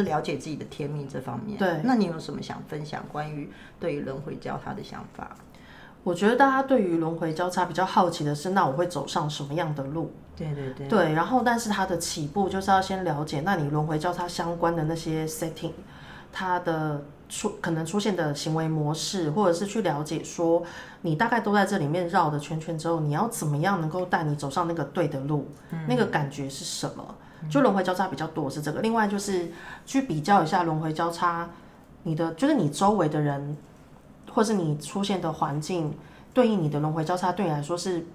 就是了解自己的天命这方面。对，那你有什么想分享关于对于轮回交叉的想法？我觉得大家对于轮回交叉比较好奇的是，那我会走上什么样的路？对对对。对，然后但是它的起步就是要先了解，那你轮回交叉相关的那些 setting，它的出可能出现的行为模式，或者是去了解说，你大概都在这里面绕的圈圈之后，你要怎么样能够带你走上那个对的路？嗯、那个感觉是什么？就轮回交叉比较多是这个，另外就是去比较一下轮回交叉，你的就是你周围的人。或是你出现的环境对应你的轮回交叉，对你来说是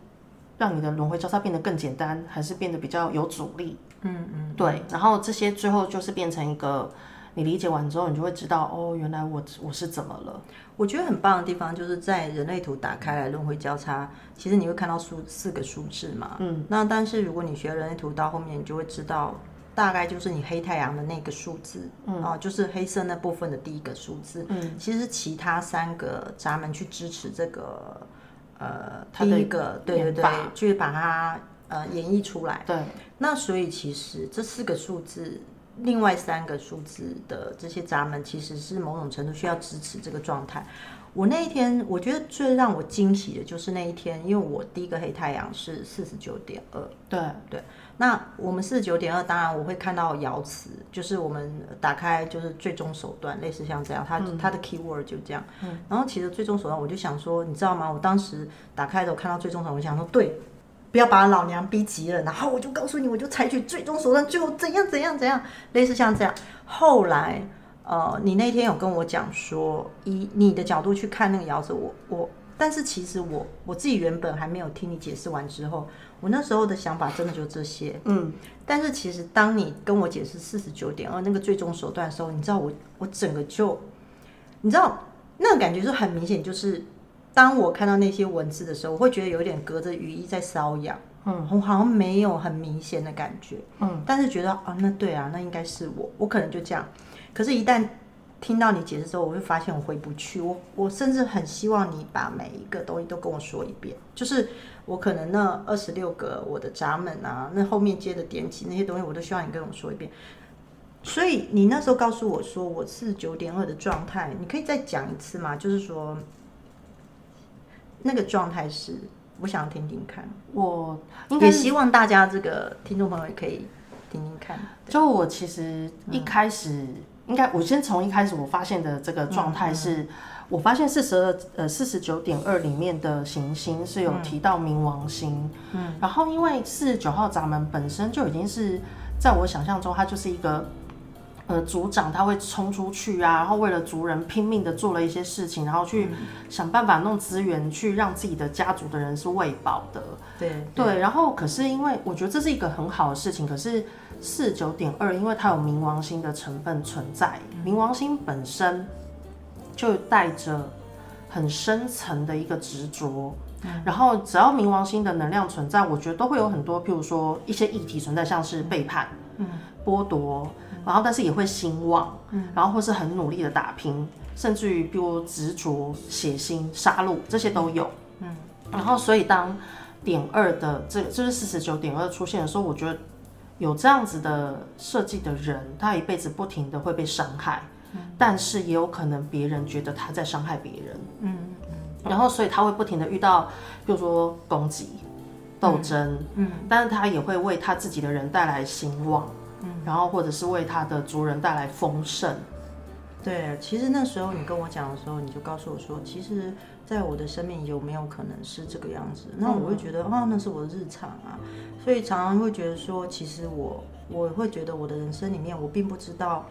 让你的轮回交叉变得更简单，还是变得比较有阻力？嗯嗯，对。然后这些最后就是变成一个，你理解完之后，你就会知道哦，原来我我是怎么了。我觉得很棒的地方就是在人类图打开来轮回交叉，其实你会看到数四个数字嘛。嗯。那但是如果你学人类图到后面，你就会知道。大概就是你黑太阳的那个数字，嗯，啊，就是黑色那部分的第一个数字，嗯，其实其他三个闸门去支持这个，呃，第一个，对对对，去把它呃演绎出来，对。那所以其实这四个数字，另外三个数字的这些闸门，其实是某种程度需要支持这个状态。我那一天，我觉得最让我惊喜的就是那一天，因为我第一个黑太阳是四十九点二，对对。那我们四十九点二，当然我会看到爻辞，就是我们打开就是最终手段，类似像这样，它它的 keyword 就这样。嗯。然后其实最终手段，我就想说，你知道吗？我当时打开的时候看到最终手段，我想说，对，不要把老娘逼急了。然后我就告诉你，我就采取最终手段，最后怎样怎样怎样，类似像这样。后来，呃，你那天有跟我讲说，以你的角度去看那个窑子，我我，但是其实我我自己原本还没有听你解释完之后。我那时候的想法真的就这些，嗯，但是其实当你跟我解释四十九点二那个最终手段的时候，你知道我我整个就，你知道那个感觉是很明显，就是当我看到那些文字的时候，我会觉得有点隔着雨衣在瘙痒，嗯，我好像没有很明显的感觉，嗯，但是觉得啊，那对啊，那应该是我，我可能就这样，可是，一旦听到你解释之后，我会发现我回不去，我我甚至很希望你把每一个东西都跟我说一遍，就是。我可能那二十六个我的闸门啊，那后面接的点起那些东西，我都希望你跟我说一遍。所以你那时候告诉我说我是九点二的状态，你可以再讲一次吗？就是说那个状态是，我想听听看。我也希望大家这个听众朋友也可以听听看。就我其实一开始、嗯、应该，我先从一开始我发现的这个状态是。我发现四十二呃四十九点二里面的行星是有提到冥王星，嗯，然后因为四十九号闸门本身就已经是在我想象中，它就是一个呃族长，他会冲出去啊，然后为了族人拼命的做了一些事情，然后去想办法弄资源去让自己的家族的人是喂饱的，对对，对，然后可是因为我觉得这是一个很好的事情，可是四十九点二因为它有冥王星的成分存在，冥王星本身。就带着很深层的一个执着，然后只要冥王星的能量存在，我觉得都会有很多，譬如说一些议题存在，像是背叛、剥夺，然后但是也会兴旺，嗯。然后或是很努力的打拼，甚至于比如执着、血腥、杀戮这些都有。嗯，然后所以当点二的这就是四十九点二出现的时候，我觉得有这样子的设计的人，他一辈子不停的会被伤害。嗯。但是也有可能别人觉得他在伤害别人，嗯嗯，然后所以他会不停的遇到，比如说攻击、斗争，嗯，嗯，但是他也会为他自己的人带来兴旺，嗯，然后或者是为他的族人带来丰盛。对，其实那时候你跟我讲的时候，你就告诉我说，其实在我的生命有没有可能是这个样子？那我会觉得，哦，那是我的日常啊，所以常常会觉得说，其实我我会觉得我的人生里面，我并不知道。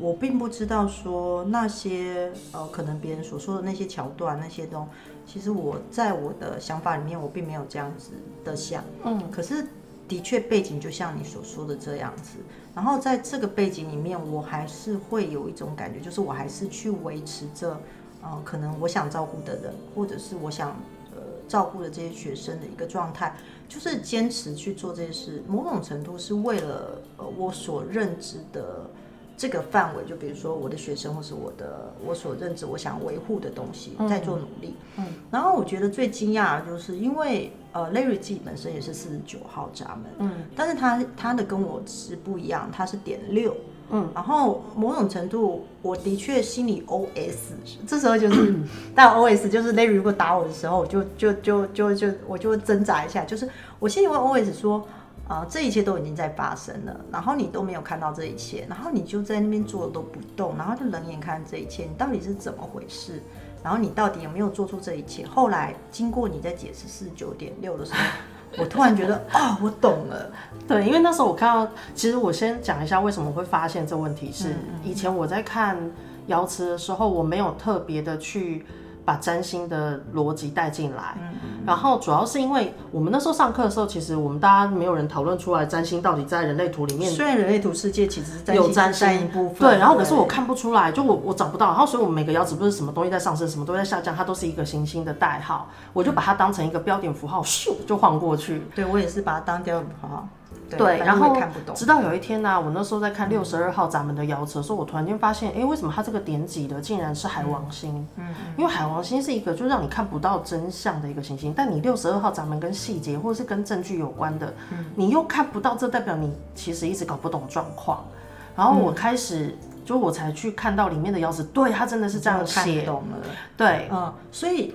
我并不知道说那些呃，可能别人所说的那些桥段那些东西，其实我在我的想法里面，我并没有这样子的想。嗯，可是的确背景就像你所说的这样子。然后在这个背景里面，我还是会有一种感觉，就是我还是去维持着，呃，可能我想照顾的人，或者是我想呃照顾的这些学生的一个状态，就是坚持去做这些事。某种程度是为了呃我所认知的。这个范围，就比如说我的学生或是我的我所认知我想维护的东西，在做努力。嗯，然后我觉得最惊讶的就是因为呃，Larry 自己本身也是四十九号闸门，嗯，但是他他的跟我是不一样，他是点六，嗯，然后某种程度我的确心里 OS，这时候就是，但 OS 就是 Larry 如果打我的时候，就就就就就我就会挣扎一下，就是我心里会 OS 说。啊、呃，这一切都已经在发生了，然后你都没有看到这一切，然后你就在那边坐着都不动，然后就冷眼看这一切，你到底是怎么回事？然后你到底有没有做出这一切？后来经过你在解释四九点六的时候，我突然觉得啊、哦，我懂了。对，因为那时候我看到，其实我先讲一下为什么会发现这问题是，以前我在看瑶池的时候，我没有特别的去。把占星的逻辑带进来，嗯嗯，然后主要是因为我们那时候上课的时候，其实我们大家没有人讨论出来占星到底在人类图里面。虽然人类图世界其实是有占星一部分，对，然后可是我看不出来，就我我找不到，然后所以我们每个爻辞不是什么东西在上升，什么都在下降，它都是一个行星的代号，我就把它当成一个标点符号，咻就晃过去。对，我也是把它当标点符号。对，然后直到有一天呢、啊，我那时候在看六十二号闸门的爻辞的时候，我突然间发现，哎，为什么它这个点几的竟然是海王星？嗯，因为海王星是一个就让你看不到真相的一个行星，但你六十二号闸门跟细节或者是跟证据有关的，你又看不到，这代表你其实一直搞不懂状况。然后我开始，就我才去看到里面的钥匙，对，它真的是这样写，懂了，对，嗯，所以。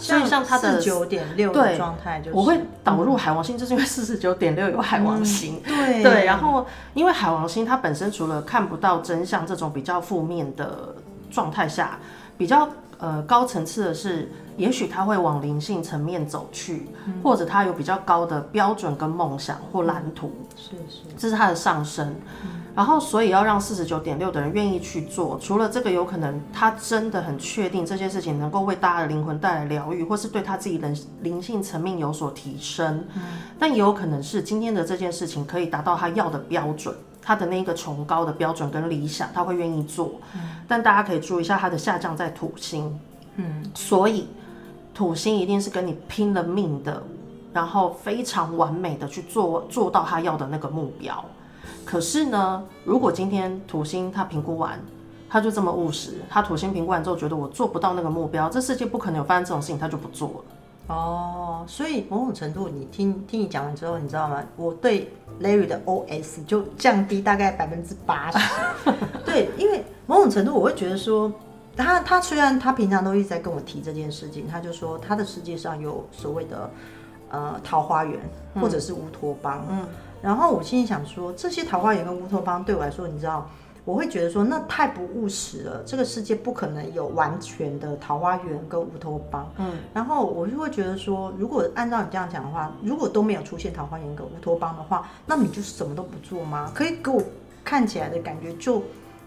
所以像它的九点六的状态，就是我会导入海王星，就是因为四十九点六有海王星。嗯、对对，然后因为海王星它本身除了看不到真相这种比较负面的状态下，比较呃高层次的是，也许它会往灵性层面走去，嗯、或者它有比较高的标准跟梦想或蓝图。是是，这是它的上升。嗯然后，所以要让四十九点六的人愿意去做，除了这个有可能他真的很确定这件事情能够为大家的灵魂带来疗愈，或是对他自己的灵性层面有所提升，嗯，但也有可能是今天的这件事情可以达到他要的标准，他的那个崇高的标准跟理想，他会愿意做。嗯，但大家可以注意一下他的下降在土星，嗯，所以土星一定是跟你拼了命的，然后非常完美的去做做到他要的那个目标。可是呢，如果今天土星他评估完，他就这么务实，他土星评估完之后觉得我做不到那个目标，这世界不可能有发生这种事情，他就不做了。哦，所以某种程度，你听听你讲完之后，你知道吗？我对 Larry 的 OS 就降低大概百分之八十。对，因为某种程度，我会觉得说，他他虽然他平常都一直在跟我提这件事情，他就说他的世界上有所谓的呃桃花源或者是乌托邦。嗯。嗯然后我心里想说，这些桃花源跟乌托邦对我来说，你知道，我会觉得说那太不务实了。这个世界不可能有完全的桃花源跟乌托邦。嗯，然后我就会觉得说，如果按照你这样讲的话，如果都没有出现桃花源跟乌托邦的话，那你就什么都不做吗？可以给我看起来的感觉，就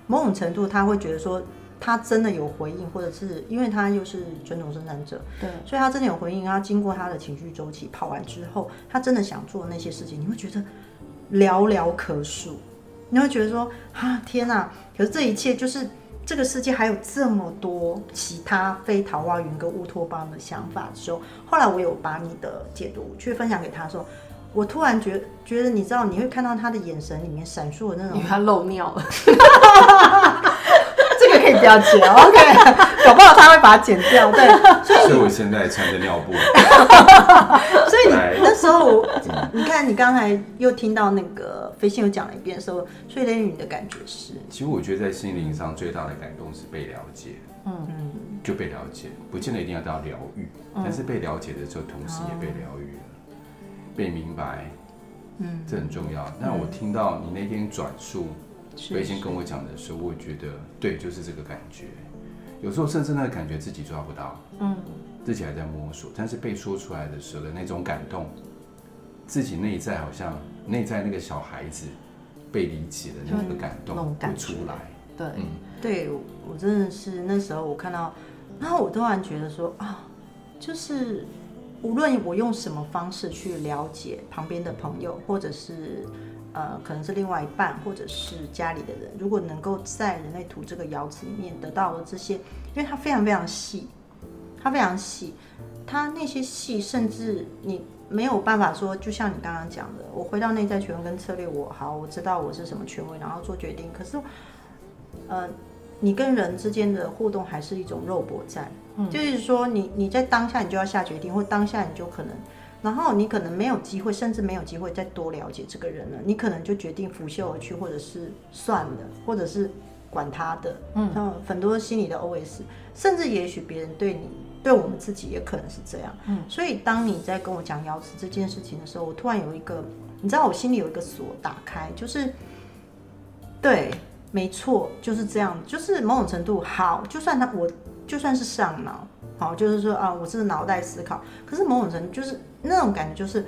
某种程度他会觉得说。他真的有回应，或者是因为他又是尊重生产者，对，所以他真的有回应。他经过他的情绪周期跑完之后，他真的想做的那些事情，你会觉得寥寥可数。你会觉得说，啊，天哪！可是这一切就是这个世界还有这么多其他非桃花源跟乌托邦的想法的时候，后来我有把你的解读去分享给他说，我突然觉得觉得，你知道，你会看到他的眼神里面闪烁的那种，因为他漏尿了。可以不要剪，OK，搞不好他会把它剪掉。对，所以，所以我现在穿着尿布。所以你那时候，你看你刚才又听到那个飞信又讲了一遍的时候，所以雷雨你的感觉是？其实我觉得在心灵上最大的感动是被了解。嗯嗯，就被了解，不见得一定要到疗愈，嗯，但是被了解的时候，同时也被疗愈了，嗯，被明白，嗯，这很重要。那我听到你那天转述。飞仙跟我讲的时候，我觉得对，就是这个感觉。有时候甚至那个感觉自己抓不到，嗯，自己还在摸索。但是被说出来的时候的那种感动，自己内在好像内在那个小孩子被理解的那个感动会出来。对，嗯，对我真的是那时候我看到，然后我突然觉得说啊，就是无论我用什么方式去了解旁边的朋友，或者是。呃，可能是另外一半，或者是家里的人，如果能够在人类图这个爻辞里面得到了这些，因为它非常非常细，它非常细，它那些细，甚至你没有办法说，就像你刚刚讲的，我回到内在权威跟策略我，我好，我知道我是什么权威，然后做决定。可是呃，你跟人之间的互动还是一种肉搏战，嗯，就是说你你在当下你就要下决定，或当下你就可能，然后你可能没有机会，甚至没有机会再多了解这个人了，你可能就决定拂袖而去，或者是算了，或者是管他的，嗯，像很多心里的 OS，甚至也许别人对你，对我们自己也可能是这样，嗯，所以当你在跟我讲瑶池这件事情的时候，我突然有一个，你知道我心里有一个锁打开，就是，对。没错，就是这样，就是某种程度好，就算他我就算是上脑，好，就是说啊，我是脑袋思考，可是某种程度就是那种感觉，就是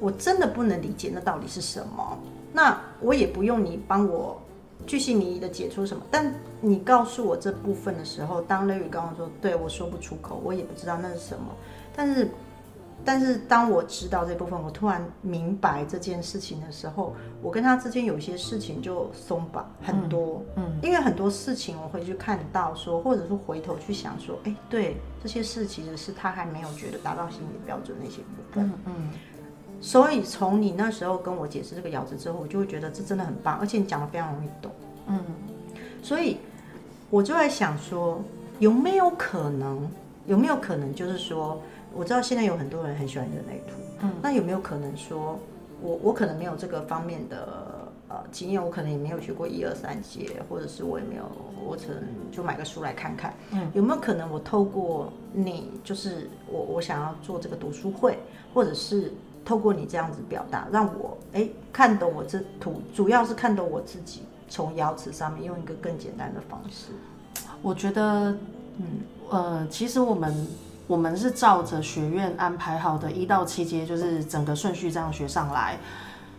我真的不能理解那到底是什么，那我也不用你帮我巨细靡遗的解出什么，但你告诉我这部分的时候，当雷雨跟我说，对，我说不出口，我也不知道那是什么，但是。但是当我知道这部分，我突然明白这件事情的时候，我跟他之间有些事情就松绑很多。嗯，嗯，因为很多事情我会去看到说，或者是回头去想说，哎，对，这些事其实是他还没有觉得达到心理标准那些部分。嗯，嗯，所以从你那时候跟我解释这个咬字之后，我就会觉得这真的很棒，而且你讲的非常容易懂。嗯，所以我就在想说，有没有可能？有没有可能就是说？我知道现在有很多人很喜欢人类图，嗯，那有没有可能说，我我可能没有这个方面的呃经验，我可能也没有学过一二三节，或者是我也没有，我可能就买个书来看看，嗯，有没有可能我透过你，就是我我想要做这个读书会，或者是透过你这样子表达，让我哎看懂我这图，主要是看懂我自己，从瑶池上面用一个更简单的方式，我觉得，嗯呃，其实我们。我们是照着学院安排好的一到七阶，就是整个顺序这样学上来。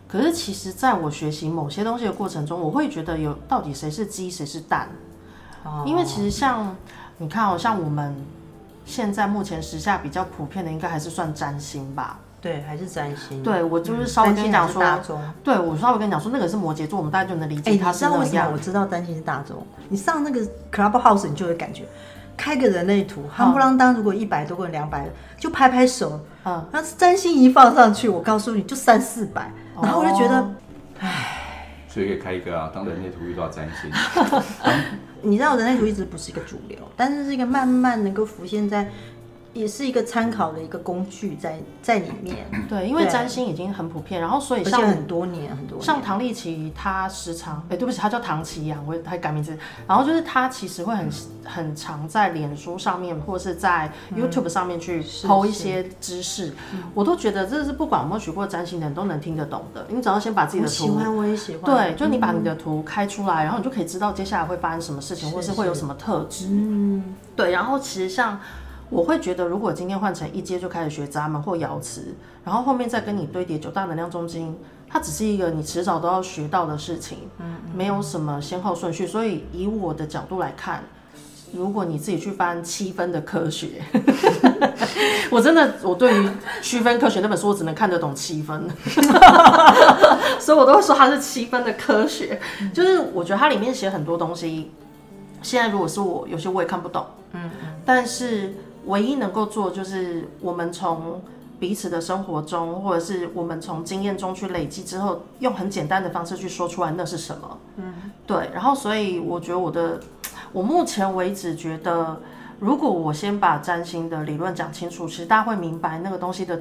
可是，其实在我学习某些东西的过程中，我会觉得有到底谁是鸡，谁是蛋？哦。因为其实像你看，哦，像我们现在目前时下比较普遍的，应该还是算占星吧？对，还是占星。对，我就是稍微跟你讲说，嗯，对我稍微跟你讲说，那个是摩羯座，我们大家就能理解他是那样。你知道为什么我知道占星是大众？你上那个 Clubhouse，你就会感觉。开个人类图，夯不啷当，如果一百多个人、两百，就拍拍手。啊，那占星一放上去，我告诉你就三四百，然后我就觉得，唉，所以可以开一个啊，当人类图遇到占星。你知道人类图一直不是一个主流，但是是一个慢慢能够浮现在。也是一个参考的一个工具在在里面。对，因为占星已经很普遍，然后所以像很多年很多年，像唐立奇，他时常哎、欸，对不起，他叫唐奇阳，我他改名字。然后就是他其实会很很常在脸书上面或是在 YouTube 上面去 PO 一些知识，我都觉得这是不管有没有学过占星的人都能听得懂的。你只要先把自己的图，喜欢我也喜欢，对，就你把你的图开出来，然后你就可以知道接下来会发生什么事情，或是会有什么特质。嗯，对，然后其实像。我会觉得，如果今天换成一阶就开始学闸门或瑶池，然后后面再跟你堆叠九大能量中心，它只是一个你迟早都要学到的事情，嗯，没有什么先后顺序。所以以我的角度来看，如果你自己去翻七分的科学，我真的我对于区分科学那本书，我只能看得懂七分，所以我都会说它是七分的科学。就是我觉得它里面写很多东西，现在如果是我，有些我也看不懂，嗯，但是。唯一能够做就是我们从彼此的生活中，或者是我们从经验中去累积之后，用很简单的方式去说出来那是什么。嗯，对。然后，所以我觉得我的，我目前为止觉得，如果我先把占星的理论讲清楚，其实大家会明白那个东西的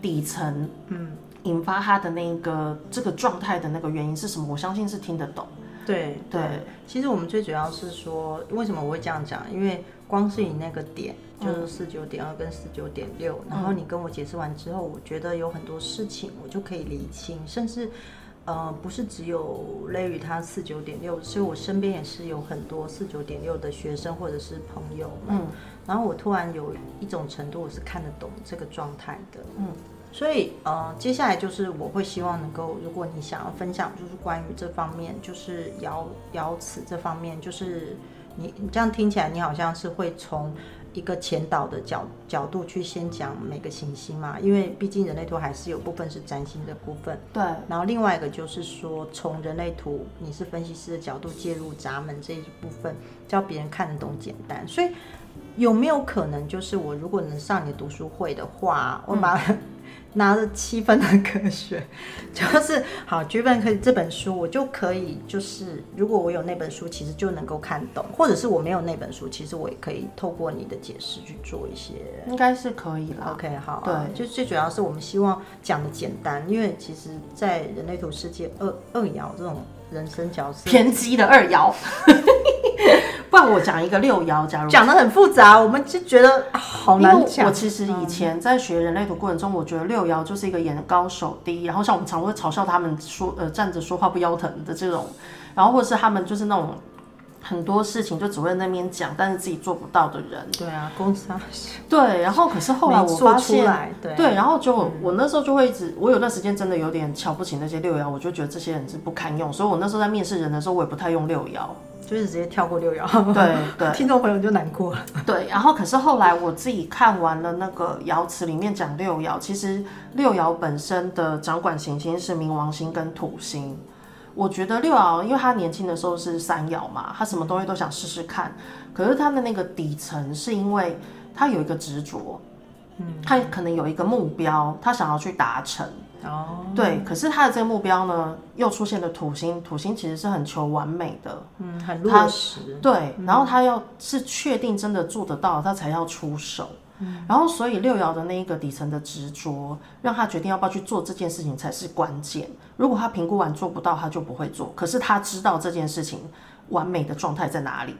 底层，嗯，引发它的那个这个状态的那个原因是什么，我相信是听得懂。对对，其实我们最主要是说，为什么我会这样讲？因为光是你那个点。就是四九点二跟四九点六，然后你跟我解释完之后，我觉得有很多事情我就可以理清，甚至，呃，不是只有类于他四九点六，所以我身边也是有很多四九点六的学生或者是朋友，嗯，然后我突然有一种程度我是看得懂这个状态的，嗯，所以呃，接下来就是我会希望能够，如果你想要分享，就是关于这方面，就是瑶瑶池这方面，就是你你这样听起来，你好像是会从。一个前导的角角度去先讲每个行星嘛，因为毕竟人类图还是有部分是占星的部分。对。然后另外一个就是说，从人类图你是分析师的角度介入闸门这一部分，叫别人看得懂简单。所以有没有可能，就是我如果能上你的读书会的话，我把、嗯、拿着七分的科学，就是好剧本可以这本书，我就可以就是，如果我有那本书，其实就能够看懂，或者是我没有那本书，其实我也可以透过你的解释去做一些，应该是可以啦。OK，好、啊，对，就最主要是我们希望讲的简单，因为其实，在人类图世界，二二爻这种人生角色偏激的二爻。不然我讲一个六爻，假如讲的很复杂，我们就觉得好难讲。我其实以前在学人类图过程中，我觉得六爻就是一个眼高手低，然后像我们常会嘲笑他们说，呃，站着说话不腰疼的这种，然后或者是他们就是那种很多事情就只会在那边讲，但是自己做不到的人。对啊，公司对，然后可是后来我发现，对，对，然后就、嗯、我那时候就会一直，我有段时间真的有点瞧不起那些六爻，我就觉得这些人是不堪用，所以我那时候在面试人的时候，我也不太用六爻。就是直接跳过六爻，对对，听众朋友就难过了。对，然后可是后来我自己看完了那个爻辞里面讲六爻，其实六爻本身的掌管行星是冥王星跟土星。我觉得六爻，因为他年轻的时候是三爻嘛，他什么东西都想试试看。可是他的那个底层是因为他有一个执着，嗯，他可能有一个目标，他想要去达成。哦，对，可是他的这个目标呢，又出现了土星，土星其实是很求完美的，嗯，很落实，对，然后他要是确定真的做得到，他才要出手，嗯，然后所以六爻的那一个底层的执着，让他决定要不要去做这件事情才是关键。如果他评估完做不到，他就不会做。可是他知道这件事情完美的状态在哪里，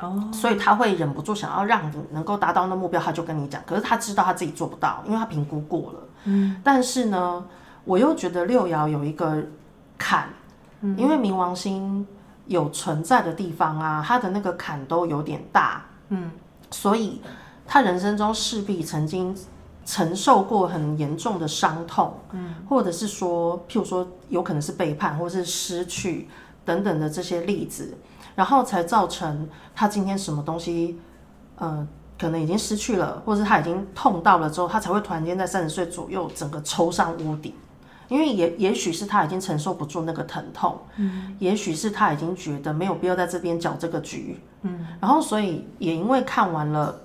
哦，所以他会忍不住想要让你能够达到那目标，他就跟你讲。可是他知道他自己做不到，因为他评估过了。嗯，但是呢，我又觉得六爻有一个坎，嗯，因为冥王星有存在的地方啊，他的那个坎都有点大，嗯，所以他人生中势必曾经承受过很严重的伤痛，嗯，或者是说，譬如说，有可能是背叛或是失去等等的这些例子，然后才造成他今天什么东西，呃。可能已经失去了，或者是他已经痛到了之后，他才会突然间在三十岁左右整个抽上屋顶，因为也也许是他已经承受不住那个疼痛，嗯，也许是他已经觉得没有必要在这边搅这个局，嗯，然后所以也因为看完了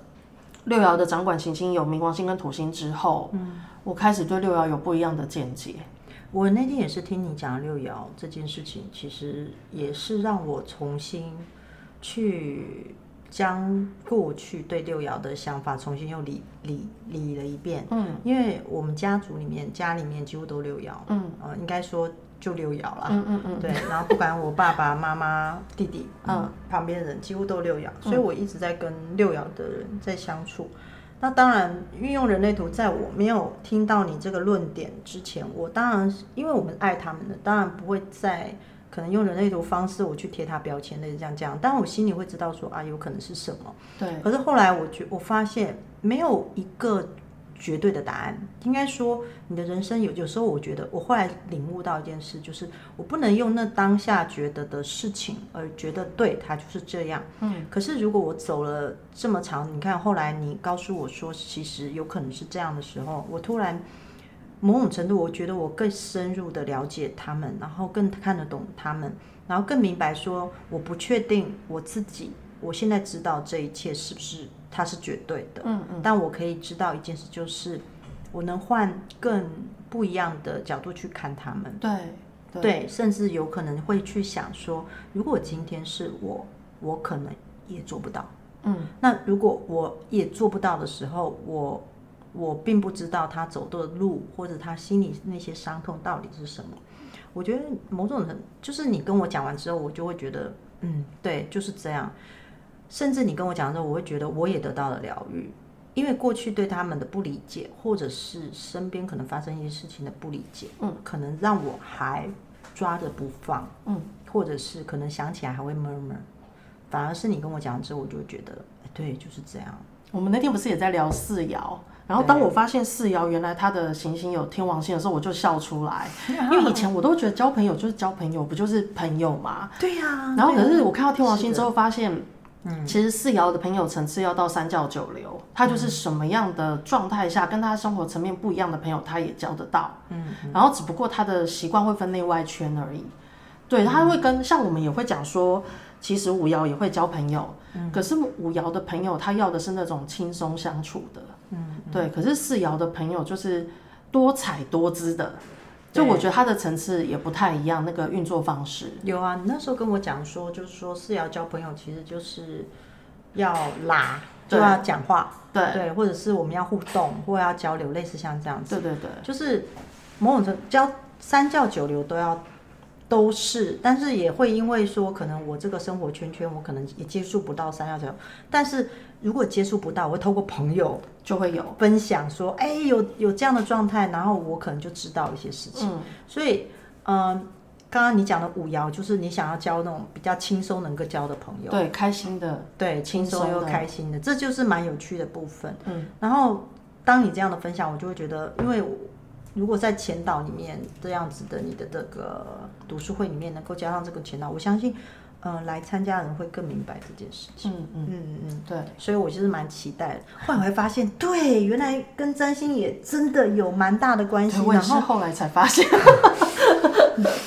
六爻的掌管行星有冥王星跟土星之后，嗯，我开始对六爻有不一样的见解。我那天也是听你讲六爻这件事情，其实也是让我重新去。将过去对六爻的想法重新又理理理了一遍。嗯，因为我们家族里面，家里面几乎都六爻。嗯，呃，应该说就六爻了。嗯嗯嗯。对，然后不管我爸爸妈妈、弟弟，嗯，旁边人几乎都六爻，所以我一直在跟六爻的人在相处。那当然，运用人类图，在我没有听到你这个论点之前，我当然因为我们爱他们的，当然不会在。可能用人类图方式，我去贴他标签，类似这样这样，但我心里会知道说啊，有可能是什么。对。可是后来我觉我发现没有一个绝对的答案。应该说，你的人生有有时候，我觉得我后来领悟到一件事，就是我不能用那当下觉得的事情而觉得对它就是这样。嗯。可是如果我走了这么长，你看后来你告诉我说，其实有可能是这样的时候，我突然。某种程度，我觉得我更深入的了解他们，然后更看得懂他们，然后更明白说，我不确定我自己，我现在知道这一切是不是它是绝对的，嗯嗯，但我可以知道一件事，就是我能换更不一样的角度去看他们，对对，对，甚至有可能会去想说，如果今天是我，我可能也做不到，嗯，那如果我也做不到的时候，我。我并不知道他走的路，或者他心里那些伤痛到底是什么。我觉得某种人就是你跟我讲完之后，我就会觉得，嗯，对，就是这样。甚至你跟我讲的时候，我会觉得我也得到了疗愈，因为过去对他们的不理解，或者是身边可能发生一些事情的不理解，嗯，可能让我还抓着不放，嗯，或者是可能想起来还会 murmur。反而是你跟我讲之后，我就会觉得，对，就是这样。我们那天不是也在聊四爻？然后当我发现四爻原来他的行星有天王星的时候，我就笑出来，因为以前我都觉得交朋友就是交朋友，不就是朋友嘛？对呀、啊。然后可是我看到天王星之后，发现，嗯，其实四爻的朋友层次要到三教九流，他就是什么样的状态下，跟他生活层面不一样的朋友，他也交得到。嗯。然后只不过他的习惯会分内外圈而已。对，他会跟像我们也会讲说，其实五爻也会交朋友，可是五爻的朋友他要的是那种轻松相处的。嗯，对。可是四爻的朋友就是多彩多姿的。就我觉得它的层次也不太一样，那个运作方式。有啊，你那时候跟我讲说，就是说是要交朋友，其实就是要拉，就要讲话，对对，或者是我们要互动，或要交流，类似像这样子。对对对，就是某种程交三教九流都要都是，但是也会因为说，可能我这个生活圈圈，我可能也接触不到三教九流，但是。如果接触不到，我会透过朋友就会有分享说，哎，有有这样的状态，然后我可能就知道一些事情。嗯、所以，嗯、呃，刚刚你讲的五爻，就是你想要交那种比较轻松能够交的朋友，对，开心的，对，轻松又开心的，这就是蛮有趣的部分。嗯，然后当你这样的分享，我就会觉得，因为如果在前导里面这样子的，你的这个读书会里面能够加上这个前导，我相信。嗯，来参加的人会更明白这件事情。嗯嗯嗯嗯，对，所以我就是蛮期待的。后来我会发现，对，原来跟占星也真的有蛮大的关系。然后后来才发现，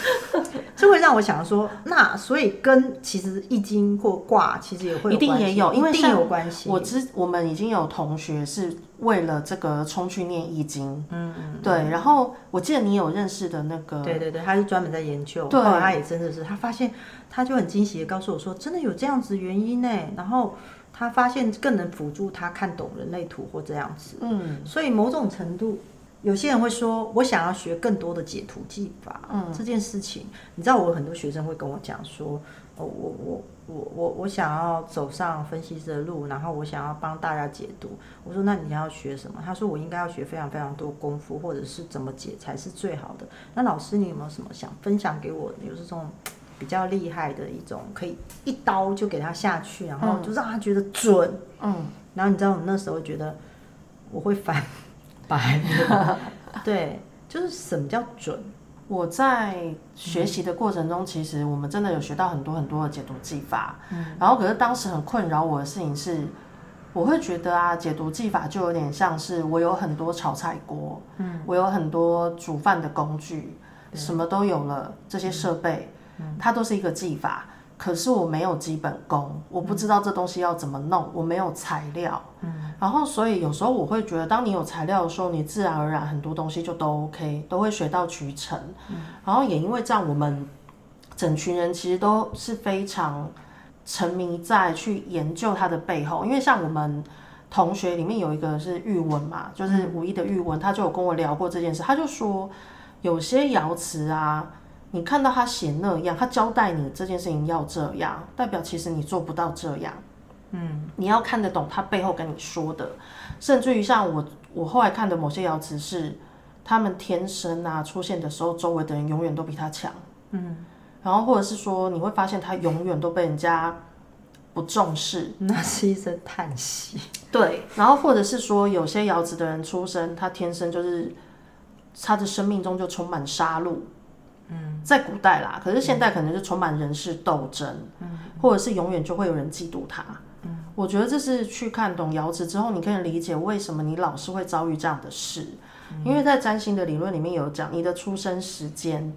这会让我想说，那所以跟其实易经或卦其实也会有一定也有，因为一定有关系。我知我们已经有同学是为了这个冲去念易经。嗯嗯，对。然后我记得你有认识的那个，对对对，他是专门在研究。对，他也真的是，他发现。他就很惊喜的告诉我说：“真的有这样子原因呢。”然后他发现更能辅助他看懂人类图或这样子。嗯，所以某种程度，有些人会说：“我想要学更多的解图技法。”嗯，这件事情，你知道，我很多学生会跟我讲说：“哦，我我我我我想要走上分析师的路，然后我想要帮大家解读。”我说：“那你要学什么？”他说：“我应该要学非常非常多功夫，或者是怎么解才是最好的。”那老师，你有没有什么想分享给我？有这种？比较厉害的一种，可以一刀就给他下去，然后就让他觉得准。嗯，然后你知道我那时候觉得我会翻白，对，就是什么叫准？我在学习的过程中，其实我们真的有学到很多很多的解读技法。嗯，然后可是当时很困扰我的事情是，我会觉得啊，解读技法就有点像是我有很多炒菜锅，嗯，我有很多煮饭的工具，什么都有了这些设备。它都是一个技法，可是我没有基本功，我不知道这东西要怎么弄，我没有材料。嗯，然后所以有时候我会觉得，当你有材料的时候，你自然而然很多东西就都 OK，都会水到渠成。嗯，然后也因为这样，我们整群人其实都是非常沉迷在去研究它的背后，因为像我们同学里面有一个是玉文嘛，就是五一的玉文，他就有跟我聊过这件事，他就说有些爻辞啊。你看到他写那样，他交代你这件事情要这样，代表其实你做不到这样。嗯，你要看得懂他背后跟你说的，甚至于像我，我后来看的某些爻辞是，他们天生啊出现的时候，周围的人永远都比他强。嗯，然后或者是说，你会发现他永远都被人家不重视，那是一声叹息。对，然后或者是说，有些爻辞的人出生，他天生就是他的生命中就充满杀戮。嗯，在古代啦，可是现代可能是充满人事斗争，嗯，或者是永远就会有人嫉妒他。嗯，我觉得这是去看懂爻辞之后，你可以理解为什么你老是会遭遇这样的事，嗯，因为在占星的理论里面有讲，你的出生时间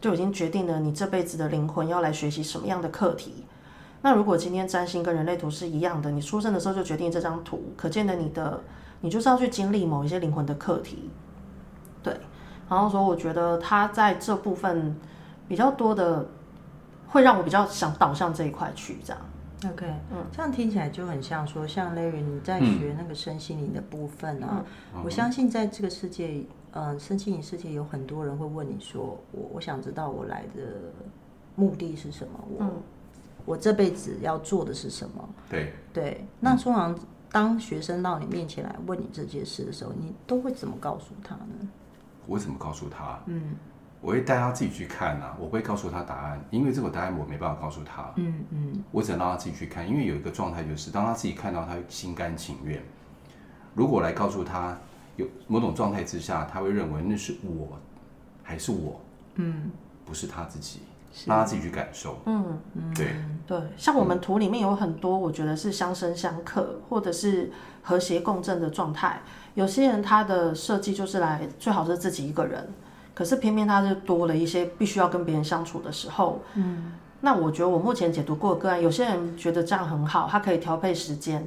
就已经决定了你这辈子的灵魂要来学习什么样的课题。那如果今天占星跟人类图是一样的，你出生的时候就决定这张图，可见的你的你就是要去经历某一些灵魂的课题，对。然后说，我觉得他在这部分比较多的，会让我比较想导向这一块去，这样。OK，嗯，这样听起来就很像说，像 Larry 你在学那个身心灵的部分啊。嗯、我相信在这个世界，嗯、呃，身心灵世界有很多人会问你说，我我想知道我来的目的是什么，我、嗯、我这辈子要做的是什么？对对。那通常当学生到你面前来问你这件事的时候，你都会怎么告诉他呢？我怎么告诉他？嗯，我会带他自己去看啊，我不会告诉他答案，因为这个答案我没办法告诉他。嗯嗯，我只能让他自己去看，因为有一个状态就是，当他自己看到，他心甘情愿。如果来告诉他有某种状态之下，他会认为那是我还是我？嗯，不是他自己，让他自己去感受。嗯嗯，对对，像我们图里面有很多，我觉得是相生相克，或者是和谐共振的状态。有些人他的设计就是来最好是自己一个人，可是偏偏他就多了一些必须要跟别人相处的时候。嗯，那我觉得我目前解读过的个案，有些人觉得这样很好，他可以调配时间；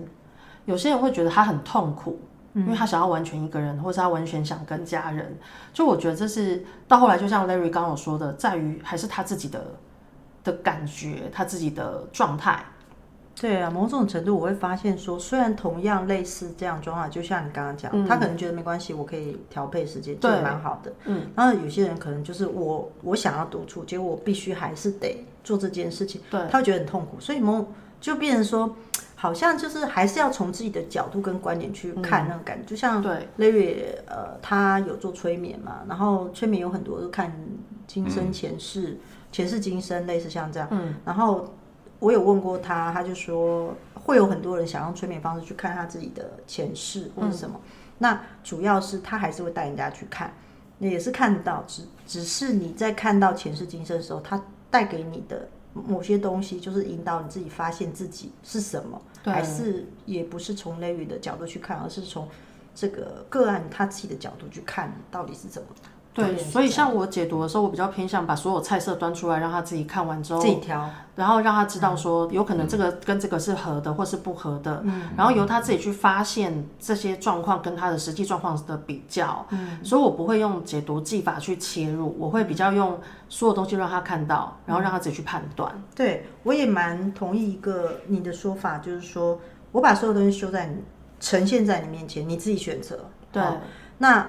有些人会觉得他很痛苦，因为他想要完全一个人，或是他完全想跟家人。就我觉得这是到后来，就像 Larry 刚刚有说的，在于还是他自己的的感觉，他自己的状态。对啊，某种程度我会发现说，虽然同样类似这样状况，就像你刚刚讲，嗯、他可能觉得没关系，我可以调配时间，对，蛮好的。嗯，然后有些人可能就是我我想要独处，结果我必须还是得做这件事情，对，他会觉得很痛苦，所以某就变成说，好像就是还是要从自己的角度跟观点去看那个感觉，嗯、就像对。Larry 呃，他有做催眠嘛，然后催眠有很多都看今生前世、嗯、前世今生，类似像这样，嗯，然后。我有问过他，他就说会有很多人想用催眠方式去看他自己的前世或者什么。嗯、那主要是他还是会带人家去看，那也是看到，只只是你在看到前世今生的时候，他带给你的某些东西，就是引导你自己发现自己是什么，对还是也不是从雷雨的角度去看，而是从这个个案他自己的角度去看到底是怎么。对，所以像我解读的时候，我比较偏向把所有菜色端出来，让他自己看完之后自己挑，然后让他知道说，有可能这个跟这个是合的，或是不合的，嗯，然后由他自己去发现这些状况跟他的实际状况的比较，嗯，所以我不会用解读技法去切入，我会比较用所有东西让他看到，然后让他自己去判断。对，我也蛮同意一个你的说法，就是说我把所有东西修在你呈现在你面前，你自己选择。对，那。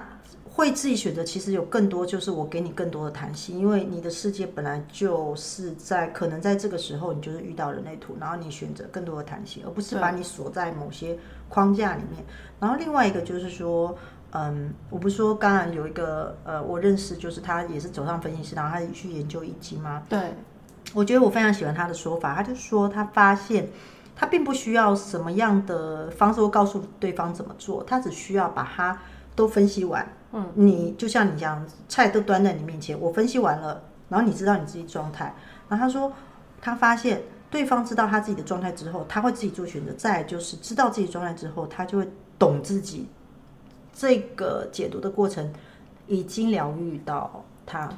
会自己选择，其实有更多，就是我给你更多的弹性，因为你的世界本来就是在可能在这个时候，你就是遇到人类图，然后你选择更多的弹性，而不是把你锁在某些框架里面。然后另外一个就是说，嗯，我不是说刚刚有一个呃，我认识就是他也是走上分析师，然后他去研究易经吗？对，我觉得我非常喜欢他的说法，他就说他发现他并不需要什么样的方式，或告诉对方怎么做，他只需要把它都分析完。嗯，你就像你这样，菜都端在你面前，我分析完了，然后你知道你自己状态。然后他说，他发现对方知道他自己的状态之后，他会自己做选择。再就是知道自己状态之后，他就会懂自己。这个解读的过程已经疗愈到他，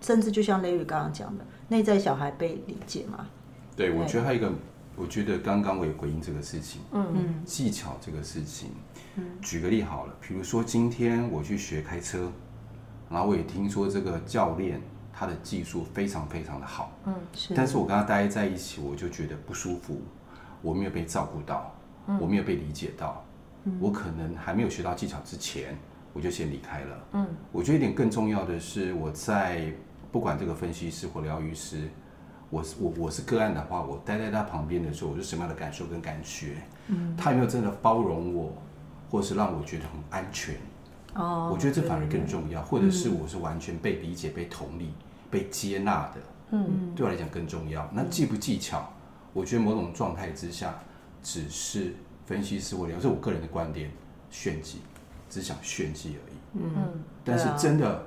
甚至就像雷雨刚刚讲的，内在小孩被理解嘛？对，我觉得还有一个，我觉得刚刚我也回应这个事情，嗯嗯，技巧这个事情。举个例好了，比如说今天我去学开车，然后我也听说这个教练他的技术非常非常的好，嗯，是，但是我跟他待在一起，我就觉得不舒服，我没有被照顾到，我没有被理解到，我可能还没有学到技巧之前，我就先离开了，嗯，我觉得一点更重要的是，我在不管这个分析师或疗愈师，我是我我是个案的话，我待在他旁边的时候，我是什么样的感受跟感觉？嗯，他有没有真的包容我？或是让我觉得很安全，哦，我觉得这反而更重要。或者是我是完全被理解、被同理、被接纳的，嗯，对我来讲更重要。那技不技巧，我觉得某种状态之下，只是分析师我聊，是我个人的观点，炫技，只想炫技而已。嗯，但是真的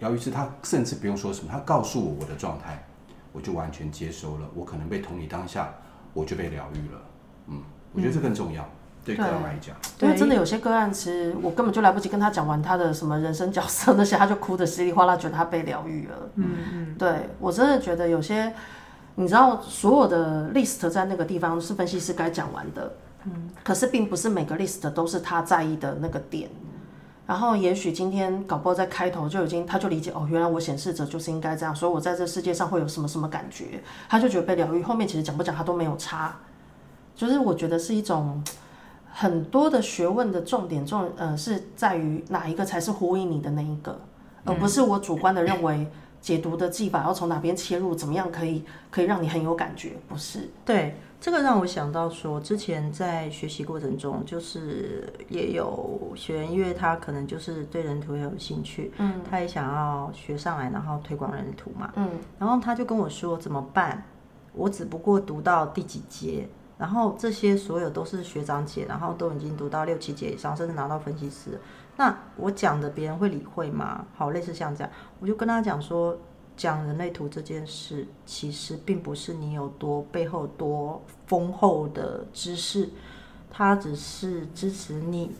疗愈师他甚至不用说什么，他告诉我我的状态，我就完全接收了。我可能被同理当下，我就被疗愈了。嗯，我觉得这更重要。对个案来讲，因为真的有些个案，其实我根本就来不及跟他讲完他的什么人生角色那些，他就哭得稀里哗啦，觉得他被疗愈了。嗯嗯，对我真的觉得有些，你知道，所有的 list 在那个地方是分析师该讲完的。嗯，可是并不是每个 list 都是他在意的那个点。然后也许今天搞不好在开头就已经他就理解哦，原来我显示者就是应该这样，所以我在这世界上会有什么什么感觉，他就觉得被疗愈。后面其实讲不讲他都没有差，就是我觉得是一种。很多的学问的重点重呃是在于哪一个才是呼应你的那一个，而不是我主观的认为解读的技法要从哪边切入，怎么样可以可以让你很有感觉，不是？对，这个让我想到说，之前在学习过程中，就是也有学员，因为他可能就是对人图也有兴趣，嗯，他也想要学上来，然后推广人图嘛，嗯，然后他就跟我说怎么办？我只不过读到第几节。然后这些所有都是学长姐，然后都已经读到六七节以上，甚至拿到分析师。那我讲的别人会理会吗？好，类似像这样，我就跟他讲说，讲人类图这件事，其实并不是你有多背后多丰厚的知识，它只是支持你。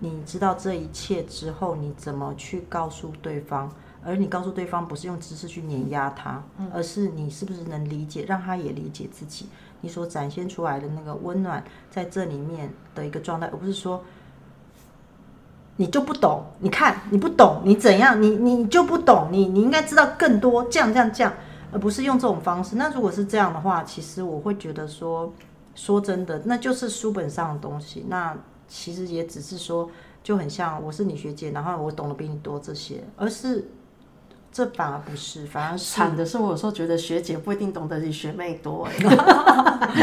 你知道这一切之后，你怎么去告诉对方？而你告诉对方，不是用知识去碾压他，而是你是不是能理解，让他也理解自己。你所展现出来的那个温暖，在这里面的一个状态，而不是说你就不懂，你看你不懂，你怎样，你你就不懂，你你应该知道更多，这样这样这样，而不是用这种方式。那如果是这样的话，其实我会觉得说，说真的，那就是书本上的东西。那其实也只是说，就很像我是你学姐，然后我懂得比你多这些，而是。这反而不是，反而是惨的是，我有时候觉得学姐不一定懂得比学妹多。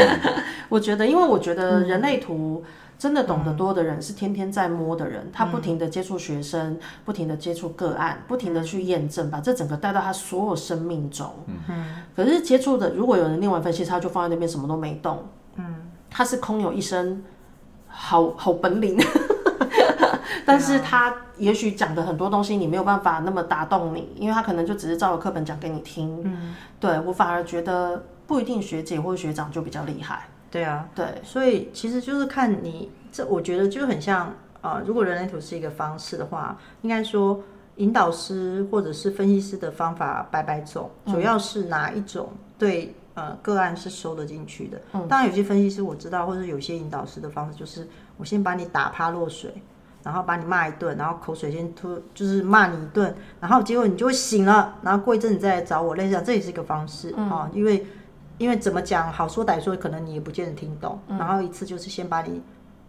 我觉得，因为我觉得人类图真的懂得多的人是天天在摸的人，他不停的接触学生，不停的接触个案，不停的去验证，把这整个带到他所有生命中。嗯，可是接触的，如果有人念完分析，他就放在那边什么都没动。嗯，他是空有一身好好本领。但是他也许讲的很多东西你没有办法那么打动你，因为他可能就只是照着课本讲给你听。嗯，对，我反而觉得不一定学姐或学长就比较厉害。对啊，对，所以其实就是看你这，我觉得就很像啊、呃，如果人类图是一个方式的话，应该说引导师或者是分析师的方法百百种，主要是哪一种对呃个案是收得进去的。嗯，当然有些分析师我知道，或者有些引导师的方式就是我先把你打趴落水。然后把你骂一顿，然后口水先吐，就是骂你一顿，然后结果你就会醒了，然后过一阵你再来找我，类似这样，这也是一个方式啊。因为因为怎么讲，好说歹说，可能你也不见得听懂。嗯、然后一次就是先把你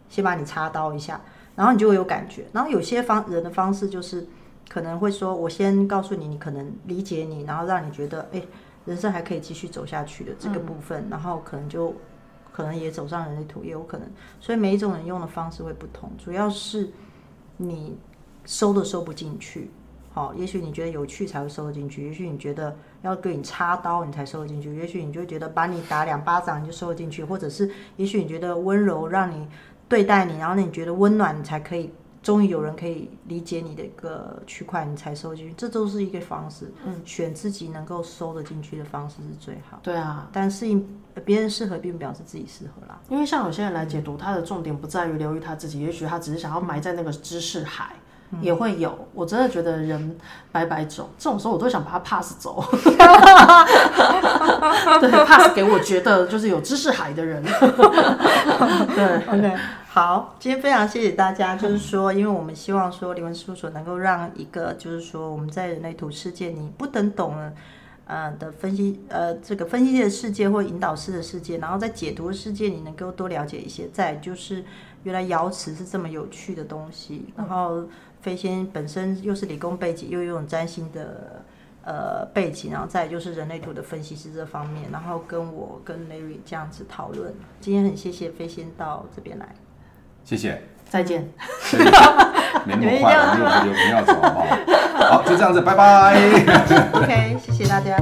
先把你插刀一下，然后你就会有感觉。然后有些方人的方式就是可能会说，我先告诉你，你可能理解你，然后让你觉得哎，人生还可以继续走下去的这个部分，嗯、然后可能就。可能也走上人类图，也有可能，所以每一种人用的方式会不同，主要是你收都收不进去，好，也许你觉得有趣才会收得进去，也许你觉得要给你插刀你才收得进去，也许你就觉得把你打两巴掌你就收得进去，或者是也许你觉得温柔让你对待你，然后你觉得温暖你才可以。终于有人可以理解你的一个区块，你才收进去，这都是一个方式。嗯，选自己能够收得进去的方式是最好。对啊，但适应别人适合，并不表示自己适合啦。因为像有些人来解读，他的重点不在于留意他自己，也许他只是想要埋在那个知识海，嗯、也会有。我真的觉得人百百种，这种时候我都想把他 pass 走。对，pass 给我觉得就是有知识海的人。对，OK。好，今天非常谢谢大家。就是说，因为我们希望说，灵魂事务所能够让一个，就是说，我们在人类图世界，你不等懂了，呃的分析，呃，这个分析的世界或引导师的世界，然后在解读世界，你能够多了解一些。再就是，原来瑶池是这么有趣的东西。然后飞仙本身又是理工背景，又有占星的呃背景，然后再就是人类图的分析师这方面，然后跟我跟 Larry 这样子讨论。今天很谢谢飞仙到这边来。谢谢，再见。没那么快，我们有我们要走，好不好？好，就这样子，拜拜。OK，谢谢大家。